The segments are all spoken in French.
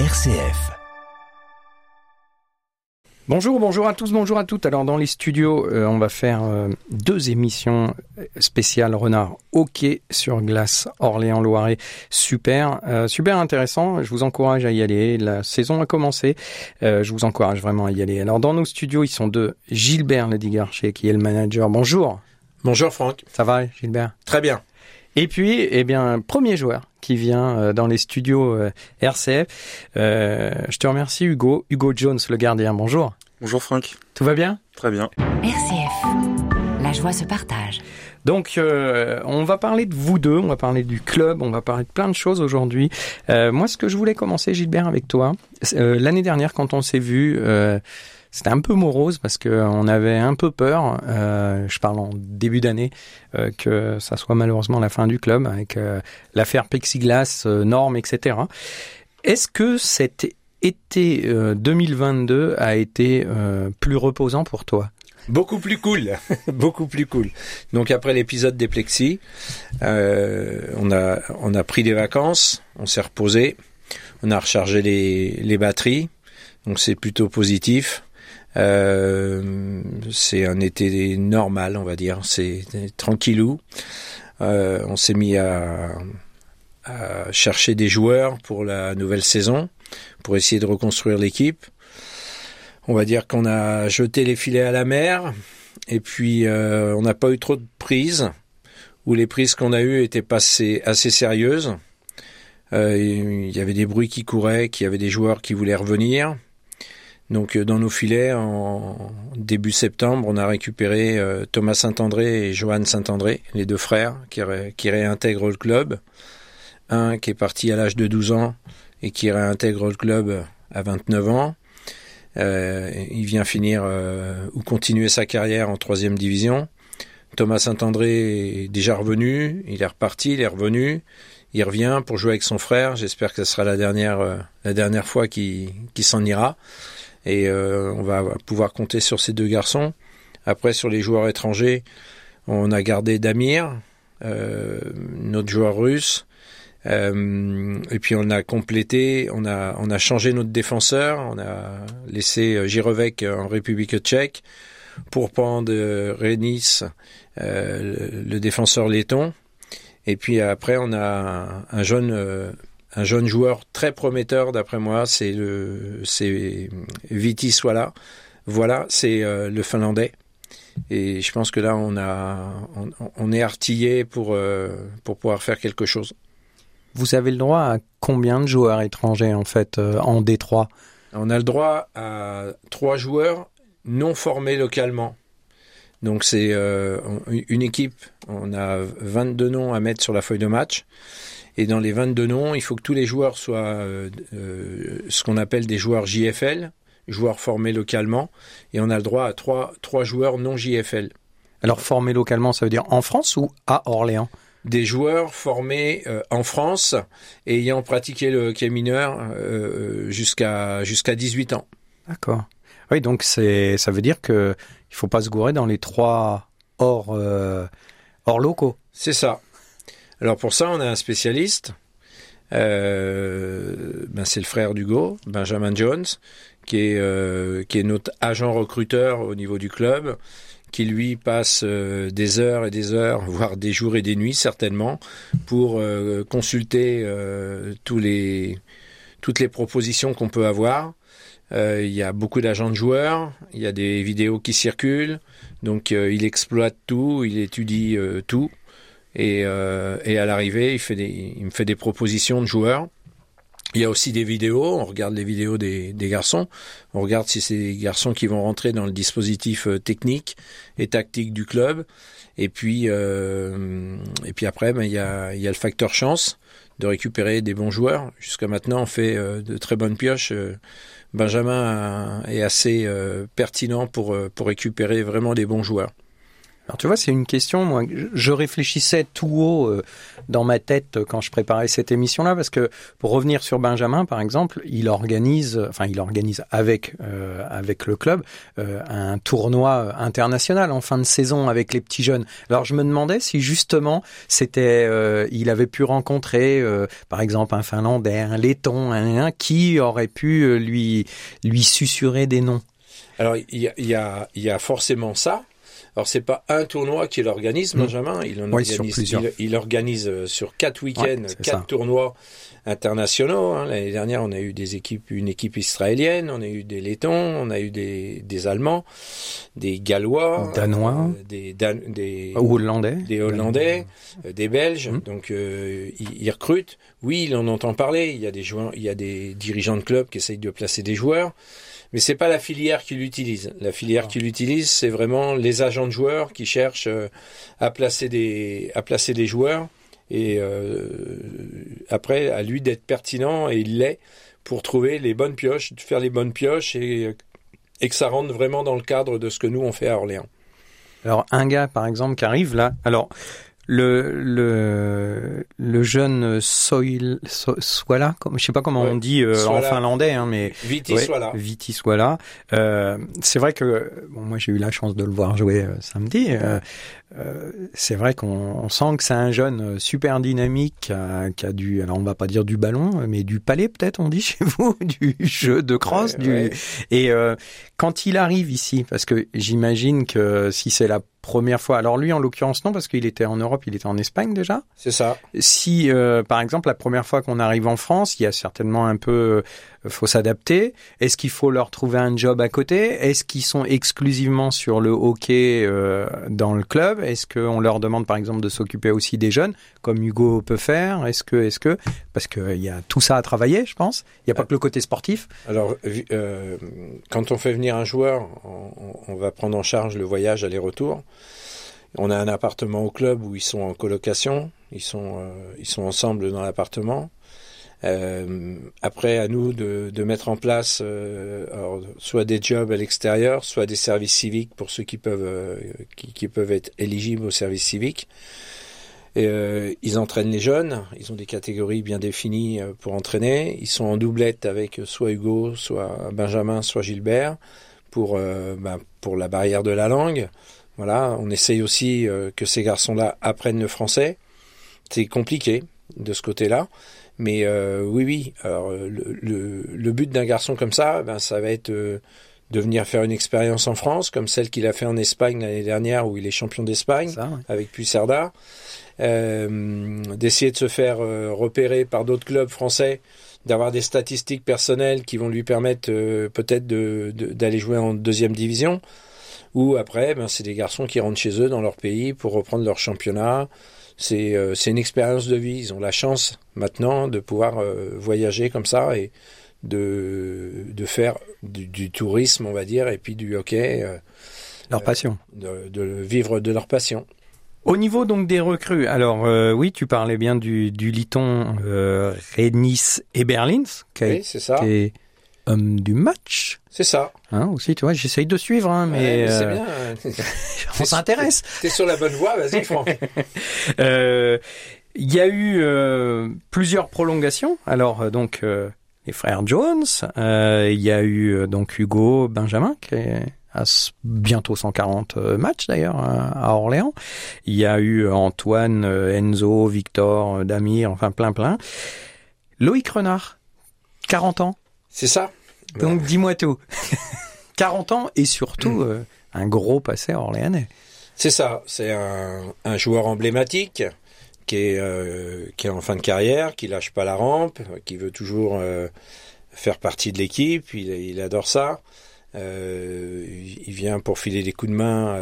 RCF. Bonjour, bonjour à tous, bonjour à toutes. Alors dans les studios, euh, on va faire euh, deux émissions spéciales renard hockey sur glace Orléans-Loiret. Super, euh, super intéressant. Je vous encourage à y aller. La saison a commencé. je vous encourage vraiment à y aller. Alors dans nos studios, ils sont deux. Gilbert Ledigarcher qui est le manager. Bonjour. Bonjour Franck. Ça va Gilbert? Très bien. Et puis, eh bien, premier joueur qui vient euh, dans les studios euh, RCF. Euh, je te remercie Hugo. Hugo Jones, le gardien. Bonjour. Bonjour Franck. Tout va bien? Très bien. RCF. La joie se partage. Donc, on va parler de vous deux, on va parler du club, on va parler de plein de choses aujourd'hui. moi, ce que je voulais commencer, Gilbert, avec toi, l'année dernière, quand on s'est vu, c'était un peu morose parce que on avait un peu peur, euh, je parle en début d'année, euh, que ça soit malheureusement la fin du club avec euh, l'affaire Plexiglas, normes, etc. Est-ce que cet été 2022 a été plus reposant pour toi? Beaucoup plus cool, beaucoup plus cool. Donc après l'épisode des plexis, on a on a pris des vacances, on s'est reposé, on a rechargé les, les batteries, donc c'est plutôt positif. Euh, c'est un été normal, on va dire. C'est tranquillou. Euh, on s'est mis à, à, chercher des joueurs pour la nouvelle saison, pour essayer de reconstruire l'équipe. On va dire qu'on a jeté les filets à la mer, et puis euh, on n'a pas eu trop de prises, ou les prises qu'on a eues étaient passées assez sérieuses. Euh, il y avait des bruits qui couraient, qu'il y avait des joueurs qui voulaient revenir. Donc euh, dans nos filets, en début septembre, on a récupéré euh, Thomas Saint-André et Johan Saint-André, les deux frères, qui, réintègrent le club. Un qui est parti à l'âge de 12 ans et qui réintègre le club à 29 ans. Euh, il vient finir ou continuer sa carrière en troisième division. Thomas Saint-André est déjà revenu, il est reparti, il est revenu, il revient pour jouer avec son frère. J'espère que ce sera la dernière, la dernière fois qu'il s'en ira et euh, on va pouvoir compter sur ces deux garçons. Après, sur les joueurs étrangers, on a gardé Damir, euh, notre joueur russe. Euh, et puis on a complété, on a on a changé notre défenseur, on a laissé Girovek en République tchèque pour prendre Renis, le, défenseur letton. Et puis après on a un jeune un jeune joueur très prometteur d'après moi, c'est le c'est Viti Swala. Voilà, c'est euh, le finlandais. Et je pense que là on a on, est artillé pour euh, pour pouvoir faire quelque chose. Vous avez le droit à combien de joueurs étrangers en fait euh, en Détroit? On a le droit à trois joueurs non formés localement. Donc c'est une équipe, on a 22 noms à mettre sur la feuille de match. Et dans les 22 noms, il faut que tous les joueurs soient euh, euh, ce qu'on appelle des joueurs JFL, joueurs formés localement, et on a le droit à trois, trois joueurs non JFL. Alors formés localement, ça veut dire en France ou à Orléans? Des joueurs formés euh, en France et ayant pratiqué le hockey mineur jusqu'à jusqu'à 18 ans. D'accord. Oui, donc c'est ça veut dire que il faut pas se gourer dans les trois hors hors locaux. C'est ça. Alors pour ça, on a un spécialiste. Euh, ben c'est le frère d'Hugo, Benjamin Jones, qui est, euh, qui est notre agent recruteur au niveau du club, qui lui passe euh, des heures et des heures, voire des jours et des nuits certainement, pour consulter toutes les propositions qu'on peut avoir. il y a beaucoup d'agents de joueurs, il y a des vidéos qui circulent, donc il exploite tout, il étudie tout. Et, euh, et à l'arrivée, il, il me fait des propositions de joueurs. Il y a aussi des vidéos, on regarde les vidéos des, des garçons, on regarde si c'est des garçons qui vont rentrer dans le dispositif euh, technique et tactique du club. Et puis, euh, et puis après, ben, il, y a, il y a le facteur chance de récupérer des bons joueurs. Jusqu'à maintenant, on fait euh, de très bonnes pioches. Euh, Benjamin est assez pertinent pour, pour récupérer vraiment des bons joueurs. Alors tu vois, c'est une question. Moi, je réfléchissais tout haut euh, dans ma tête quand je préparais cette émission-là, parce que pour revenir sur Benjamin, par exemple, il organise, enfin, il organise avec euh, avec le club euh, un tournoi international en fin de saison avec les petits jeunes. Alors je me demandais si justement c'était, il avait pu rencontrer, par exemple, un Finlandais, un Letton, un, qui aurait pu lui lui susurrer des noms. Alors il y a, y a, y a forcément ça. Alors c'est pas un tournoi qu'il organise, Benjamin. Il en organise, il, il, organise euh, sur quatre week-ends, quatre tournois internationaux. Hein. L'année dernière, on a eu des équipes, une équipe israélienne, on a eu des Lettons, on a eu des, des Allemands, des Gallois, Danois, euh, des, Dan, des Hollandais, des Hollandais, euh, des Belges. Mmh. Donc euh, ils, ils, recrutent. Oui, il en entend parler. Il y a des joueurs, il y a des dirigeants de clubs qui essayent de placer des joueurs. Mais c'est pas la filière qui l'utilise. La filière qui l'utilise, c'est vraiment les agents de joueurs qui cherchent euh, à placer des à placer des joueurs et euh, après à lui d'être pertinent et il l'est pour trouver les bonnes pioches, faire les bonnes pioches et, et que ça rentre vraiment dans le cadre de ce que nous on fait à Orléans. Alors un gars par exemple qui arrive là, alors le le le jeune Soil so, Swala, comme je sais pas comment ouais. on dit euh, en finlandais, hein, mais Viti ouais, Swala. Viti Swala. Euh, c'est vrai que bon, moi j'ai eu la chance de le voir jouer euh, samedi. Euh, euh, c'est vrai qu'on sent que c'est un jeune super dynamique qui a, qui a, du, alors on va pas dire du ballon, mais du palais peut-être on dit chez vous, du jeu de crosse, du et euh, quand il arrive ici, parce que j'imagine que si c'est la première fois. Alors lui, en l'occurrence, non, parce qu'il était en Europe, il était en Espagne déjà. C'est ça. Si, euh, par exemple, la première fois qu'on arrive en France, il y a certainement un peu, euh, faut s'adapter. Est-ce qu'il faut leur trouver un job à côté? Est-ce qu'ils sont exclusivement sur le hockey euh, dans le club? Est-ce qu'on leur demande, par exemple, de s'occuper aussi des jeunes, comme Hugo peut faire Est-ce que, est-ce que, parce qu'il y a tout ça à travailler, je pense. Il n'y a pas que le côté sportif. Alors, euh, quand on fait venir un joueur, on, on va prendre en charge le voyage aller-retour. On a un appartement au club où ils sont en colocation, ils sont, euh, ils sont ensemble dans l'appartement. Euh, après, à nous de, de mettre en place euh, alors, soit des jobs à l'extérieur, soit des services civiques pour ceux qui peuvent, euh, qui, qui, peuvent être éligibles au service civique. Et, euh, ils entraînent les jeunes, ils ont des catégories bien définies euh, pour entraîner. Ils sont en doublette avec soit Hugo, soit Benjamin, soit Gilbert pour, ben, pour la barrière de la langue. Voilà, on essaye aussi euh, que ces garçons-là apprennent le français. C'est compliqué de ce côté-là, mais euh, oui, oui. Alors, le, le, but d'un garçon comme ça, ben, ça va être euh, de venir faire une expérience en France, comme celle qu'il a fait en Espagne l'année dernière, où il est champion d'Espagne ouais. avec Pucerda. Euh, d'essayer de se faire euh, repérer par d'autres clubs français, d'avoir des statistiques personnelles qui vont lui permettre euh, peut-être d'aller de, de, jouer en deuxième division ou après, ben, c'est des garçons qui rentrent chez eux dans leur pays pour reprendre leur championnat. C'est euh, une expérience de vie. Ils ont la chance maintenant de pouvoir voyager comme ça et de, de faire du, du, tourisme, on va dire, et puis du hockey. Euh, leur passion. De, de, vivre de leur passion. Au niveau donc des recrues, alors euh, oui, tu parlais bien du, du Liton euh, Rednis et Berlins, qui oui, c'est ça. Homme du match. C'est ça. Hein, aussi, tu vois, j'essaye de suivre, hein, mais, ouais, mais c'est euh, bien. on s'intéresse. T'es sur la bonne voie, vas-y, Franck. euh, il y a eu euh, plusieurs prolongations. Alors euh, donc euh, les frères Jones, il y a eu donc Hugo Benjamin qui est à bientôt 140 matchs d'ailleurs à Orléans. Il y a eu Antoine, Enzo, Victor, Damir, enfin plein plein. Loïc Renard, 40 ans. C'est ça. Donc ouais. dis-moi tout. 40 ans et surtout euh, un gros passé orléanais. C'est ça, c'est un, un, joueur emblématique qui est, euh, qui est en fin de carrière, qui lâche pas la rampe, qui veut toujours euh, faire partie de l'équipe, il, adore ça. Euh, il vient pour filer des coups de main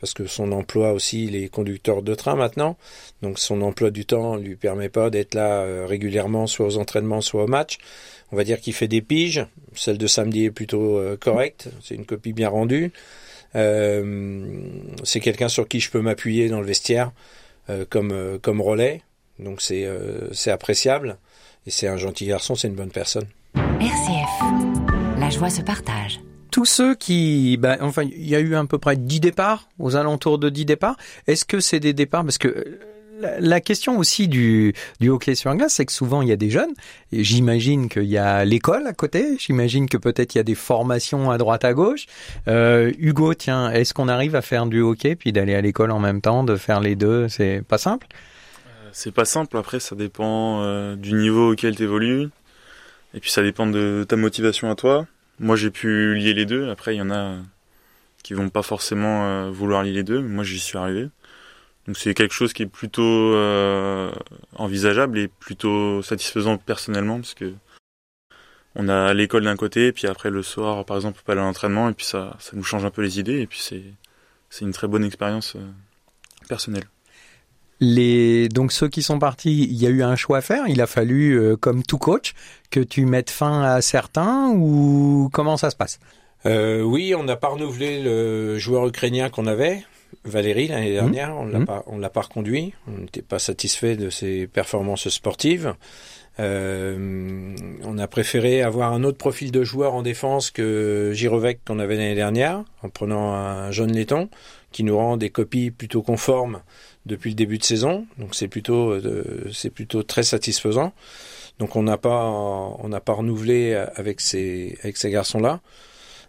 parce que son emploi aussi, il est conducteur de train maintenant. Donc son emploi du temps lui permet pas d'être là régulièrement, soit aux entraînements, soit au match. On va dire qu'il fait des piges. Celle de samedi est plutôt correcte. C'est une copie bien rendue. C'est quelqu'un sur qui je peux m'appuyer dans le vestiaire comme comme relais. Donc c'est c'est appréciable. Et c'est un gentil garçon. C'est une bonne personne. RCF. La joie se partage. tous ceux qui, bah, enfin, il y a eu à peu près 10 départs, aux alentours de 10 départs. Est-ce que c'est des départs? Parce que euh, la question aussi du, du hockey sur glace, c'est que souvent il y a des jeunes. J'imagine qu'il y a l'école à côté. J'imagine que peut-être il y a des formations à droite à gauche. Euh, Hugo, tiens, est-ce qu'on arrive à faire du hockey puis d'aller à l'école en même temps, de faire les deux C'est pas simple? C'est pas simple, après ça dépend euh, du niveau auquel tu évolues, et puis ça dépend de ta motivation à toi. Moi j'ai pu lier les deux, après il y en a qui vont pas forcément euh, vouloir lier les deux, mais moi j'y suis arrivé. Donc c'est quelque chose qui est plutôt euh, envisageable et plutôt satisfaisant personnellement, parce que on a l'école d'un côté, et puis après le soir par exemple on peut aller à l'entraînement, et puis ça, ça nous change un peu les idées, et puis c'est, c'est une très bonne expérience euh, personnelle. Les donc ceux qui sont partis, il y a eu un choix à faire. Il a fallu, euh, comme tout coach, que tu mettes fin à certains ou comment ça se passe? Euh, oui, on n'a pas renouvelé le joueur ukrainien qu'on avait, Valérie, l'année dernière. On l'a Mhm. pas, on l'a pas reconduit. On n'était pas satisfait de ses performances sportives. Euh, on a préféré avoir un autre profil de joueur en défense que Girovec qu'on avait l'année dernière, en prenant un jeune laiton qui nous rend des copies plutôt conformes depuis le début de saison. Donc c'est plutôt, euh, c'est plutôt très satisfaisant. Donc on n'a pas, on n'a pas renouvelé avec ces, avec ces garçons-là.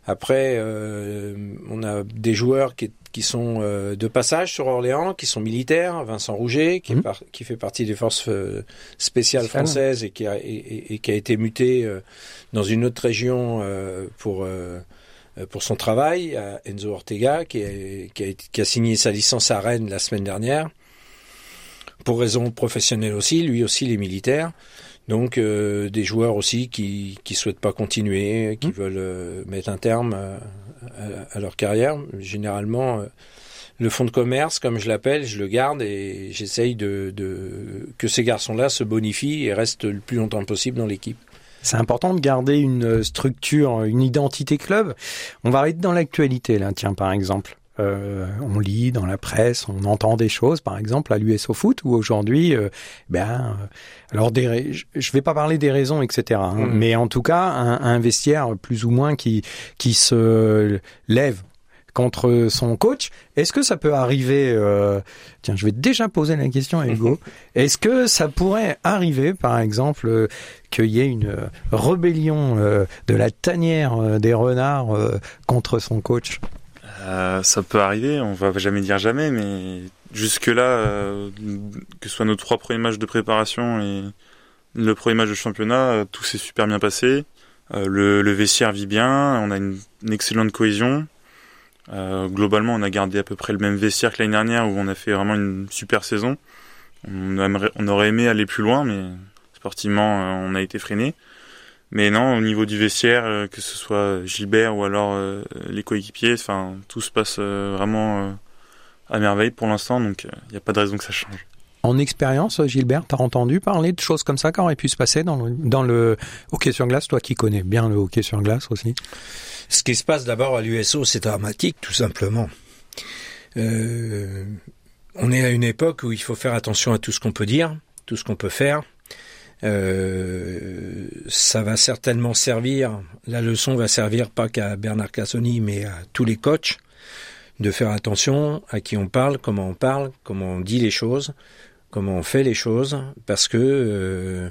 Après, euh, on a des joueurs qui, qui sont euh, de passage sur Orléans, qui sont militaires. Vincent Rouget, qui, est Mhm. par- qui fait partie des forces euh, spéciales françaises et qui a, et, et- et qui a été muté dans une autre région pour pour son travail. à Enzo Ortega, qui a, qui, a, qui a signé sa licence à Rennes la semaine dernière. Pour raison professionnelle aussi, lui aussi il est militaire. Donc euh, des joueurs aussi qui qui souhaitent pas continuer, qui Mhm. veulent euh, mettre un terme à, à- à leur carrière. Généralement, euh, le fonds de commerce, comme je l'appelle, je le garde et j'essaye de, de que ces garçons-là se bonifient et restent le plus longtemps possible dans l'équipe. C'est important de garder une structure, une identité club. On va arrêter dans l'actualité là, tiens par exemple. Euh, on lit dans la presse, on entend des choses, par exemple à l'US au foot, où aujourd'hui, euh, ben, euh, alors des, je- vais pas parler des raisons, etc. hein, Mhm. mais en tout cas, un, un vestiaire plus ou moins qui qui se lève contre son coach. Est-ce que ça peut arriver euh, Tiens, je vais déjà poser la question à Hugo. Est-ce que ça pourrait arriver, par exemple, qu'il y ait une rébellion de la tanière des renards contre son coach? Euh, ça peut arriver, on va jamais dire jamais, mais jusque-là, euh, que ce soit nos trois premiers matchs de préparation et le premier match de championnat, euh, tout s'est super bien passé. Le, vestiaire vit bien, on a une, excellente cohésion. Globalement, on a gardé à peu près le même vestiaire que l'année dernière où on a fait vraiment une super saison. On, aurait aimé aller plus loin, mais sportivement, on a été freiné. Mais non, au niveau du vestiaire, euh, que ce soit Gilbert ou alors euh, les coéquipiers, enfin tout se passe euh, vraiment euh, à merveille pour l'instant, donc il n'y a pas de raison que ça change. En expérience, Gilbert, t'as entendu parler de choses comme ça qui auraient pu se passer dans le, dans le hockey sur glace, toi qui connais bien le hockey sur glace aussi? Ce qui se passe d'abord à l'USO, c'est dramatique, tout simplement. Euh, on est à une époque où il faut faire attention à tout ce qu'on peut dire, tout ce qu'on peut faire. Euh, ça va certainement servir, la leçon va servir pas qu'à Bernard Cassoni, mais à tous les coachs, de faire attention à qui on parle, comment on parle, comment on dit les choses, comment on fait les choses, parce que euh,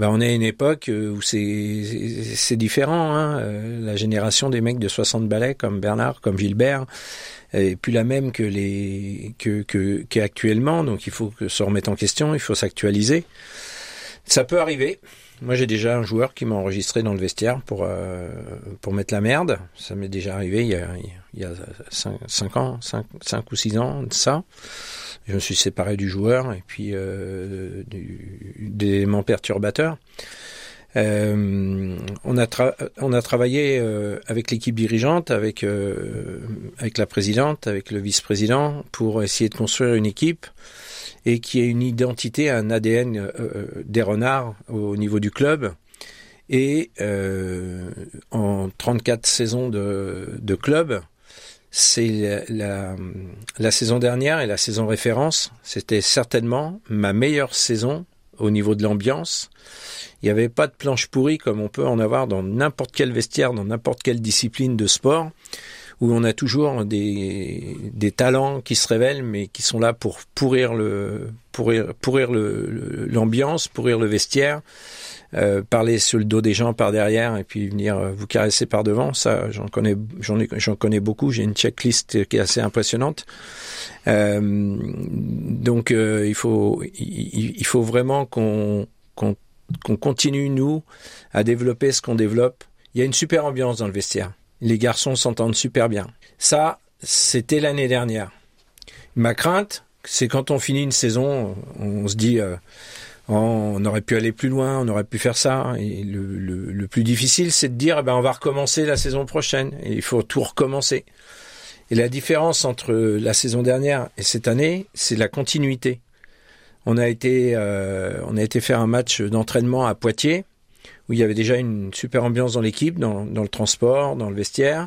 ben on est à une époque où c'est différent. Hein. Euh, La génération des mecs de 60 balais comme Bernard, comme Gilbert, est plus la même que les que qu'actuellement. Donc il faut se remettre en question, il faut s'actualiser. Ça peut arriver. Moi, j'ai déjà un joueur qui m'a enregistré dans le vestiaire pour euh, pour mettre la merde. Ça m'est déjà arrivé il y a il y a cinq, cinq ans, cinq, cinq ou six ans de ça. Je me suis séparé du joueur et puis euh, du, d'éléments perturbateurs. Euh, on a on a travaillé euh, avec l'équipe dirigeante, avec euh, avec la présidente, avec le vice-président pour essayer de construire une équipe et qui ait une identité, un ADN euh, des renards au niveau du club. Et euh, en 34 saisons de, club, c'est la, la, la saison dernière et la saison référence, c'était certainement ma meilleure saison au niveau de l'ambiance. Il n'y avait pas de planche pourrie comme on peut en avoir dans n'importe quel vestiaire, dans n'importe quelle discipline de sport, où on a toujours des, des talents qui se révèlent, mais qui sont là pour pourrir le pourrir, pourrir le, l'ambiance, pourrir le vestiaire. Euh, parler sur le dos des gens par derrière et puis venir euh, vous caresser par devant, ça j'en connais j'en j'en connais beaucoup. J'ai une checklist qui est assez impressionnante. Euh, donc euh, il faut il, il, faut vraiment qu'on qu'on qu'on continue nous à développer ce qu'on développe. Il y a une super ambiance dans le vestiaire. Les garçons s'entendent super bien. Ça, c'était l'année dernière. Ma crainte, c'est quand on finit une saison, on se dit euh, on aurait pu aller plus loin, on aurait pu faire ça. Et le, plus difficile, c'est de dire, eh ben, on va recommencer la saison prochaine. Il faut tout recommencer. Et la différence entre la saison dernière et cette année, c'est la continuité. On a été, euh, on a été faire un match d'entraînement à Poitiers, où il y avait déjà une super ambiance dans l'équipe, dans, le transport, dans le vestiaire,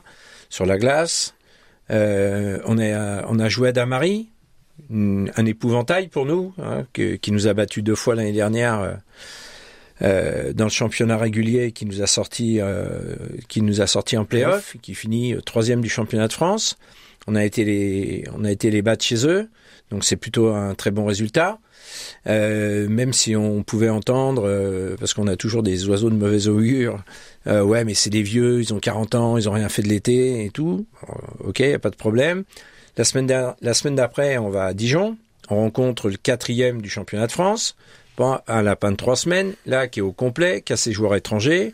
sur la glace. Euh, on, a, joué à Damary, un épouvantail pour nous, hein, qui nous a battu deux fois l'année dernière euh, euh, dans le championnat régulier, qui nous a sorti, euh, qui nous a sorti en playoff, qui finit troisième du championnat de France. On a été les, on a été les battre chez eux, donc c'est plutôt un très bon résultat. Euh, même si on pouvait entendre, euh, parce qu'on a toujours des oiseaux de mauvais augure, euh, ouais, mais c'est des vieux, ils ont 40 ans, ils ont rien fait de l'été et tout. Ok, y a pas de problème. La semaine, la semaine d'après, on va à Dijon. On rencontre le quatrième du championnat de France. Bon, un lapin de trois semaines, là, qui est au complet, qui a ses joueurs étrangers.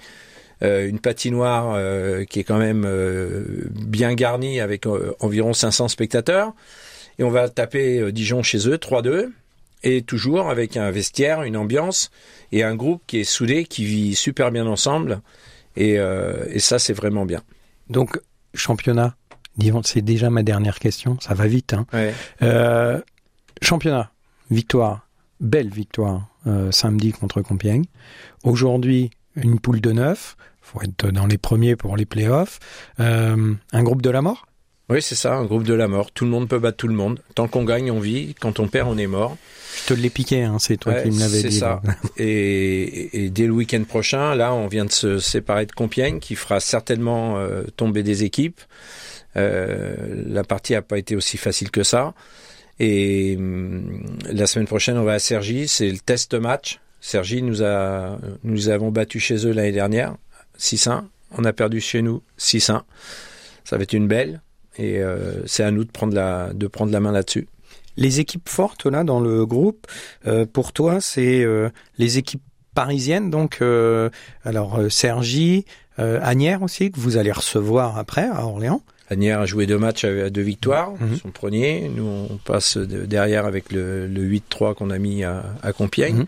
Euh, une patinoire euh, qui est quand même euh, bien garnie avec environ 500 spectateurs. Et on va taper Dijon chez eux, 3-2. Et toujours avec un vestiaire, une ambiance et un groupe qui est soudé, qui vit super bien ensemble. Et, et ça, c'est vraiment bien. Donc, championnat c'est déjà ma dernière question, ça va vite. Hein. Ouais. Championnat, victoire, belle victoire euh, samedi contre Compiègne. Aujourd'hui, une poule de neuf, faut être dans les premiers pour les playoffs. Euh, un groupe de la mort? Oui, c'est ça, un groupe de la mort. Tout le monde peut battre tout le monde. Tant qu'on gagne, on vit. Quand on perd, on est mort. Je te l'ai piqué, hein, c'est toi ouais, qui me l'avais dit. C'est ça. et, et, dès le week-end prochain, là, on vient de se séparer de Compiègne, qui fera certainement euh, tomber des équipes. Euh, la partie n'a pas été aussi facile que ça. Et hum, la semaine prochaine, on va à Sergi. C'est le test match. Sergi nous avons battu chez eux l'année dernière, 6-1. On a perdu chez nous 6-1. Ça va être une belle. Et euh, c'est à nous de prendre la, de prendre la main là-dessus. Les équipes fortes là dans le groupe, euh, pour toi, c'est euh, les équipes parisiennes. Donc, alors Sergi, Agnières aussi que vous allez recevoir après à Orléans. Agnières a joué deux matchs à deux victoires, mmh. son premier. Nous, on passe de derrière avec le, le 8-3 qu'on a mis à, à Compiègne. Mmh.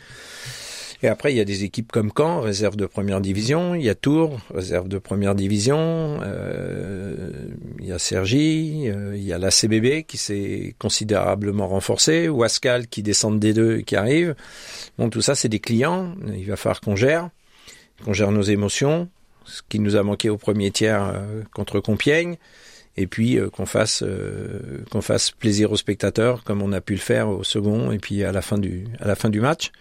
Et après, il y a des équipes comme Caen, réserve de première division. Il y a Tours, réserve de première division. Euh, il y a Sergi. Euh, il y a la CBB qui s'est considérablement renforcée. Wascal qui descend des deux et qui arrive. Bon, tout ça, c'est des clients. Il va falloir qu'on gère, qu'on gère nos émotions, ce qui nous a manqué au premier tiers euh, contre Compiègne et puis euh, qu'on fasse euh, qu'on fasse plaisir aux spectateurs comme on a pu le faire au second et puis à la fin du match.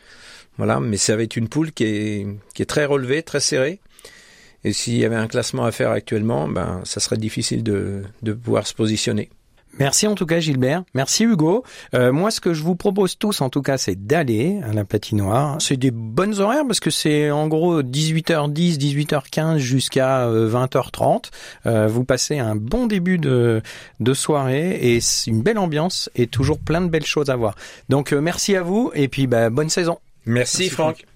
Voilà, mais ça va être une poule qui est qui est très relevée, très serrée. Et s'il y avait un classement à faire actuellement, ben ça serait difficile de pouvoir se positionner. Merci en tout cas Gilbert, merci Hugo. Euh, moi ce que je vous propose tous en tout cas c'est d'aller à la patinoire. C'est des bonnes horaires parce que c'est en gros 18h10, 18h15 jusqu'à 20h30. Euh, vous passez un bon début de, de soirée et c'est une belle ambiance et toujours plein de belles choses à voir. Donc euh, merci à vous et puis bah, bonne saison. Merci, merci Franck. Franck.